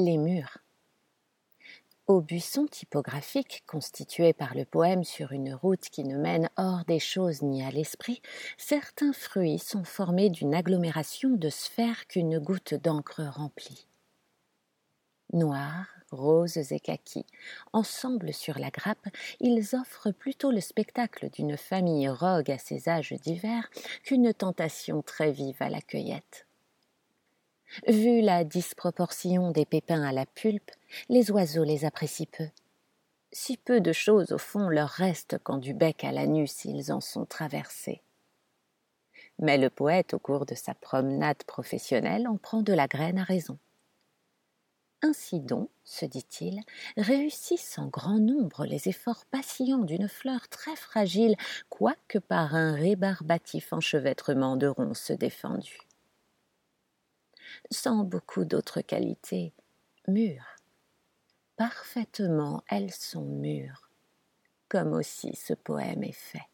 Les murs. Au buisson typographique constitué par le poème sur une route qui ne mène hors des choses ni à l'esprit, certains fruits sont formés d'une agglomération de sphères qu'une goutte d'encre remplit. Noirs, roses et kakis, ensemble sur la grappe, ils offrent plutôt le spectacle d'une famille rogue à ses âges divers qu'une tentation très vive à la cueillette. Vu la disproportion des pépins à la pulpe, les oiseaux les apprécient peu. Si peu de choses au fond leur restent quand du bec à l'anus ils en sont traversés. Mais le poète, au cours de sa promenade professionnelle, en prend de la graine à raison. Ainsi donc, se dit-il, réussissent en grand nombre les efforts patients d'une fleur très fragile, quoique par un rébarbatif enchevêtrement de ronces défendues sans beaucoup d'autres qualités, mûres. Parfaitement elles sont mûres, comme aussi ce poème est fait.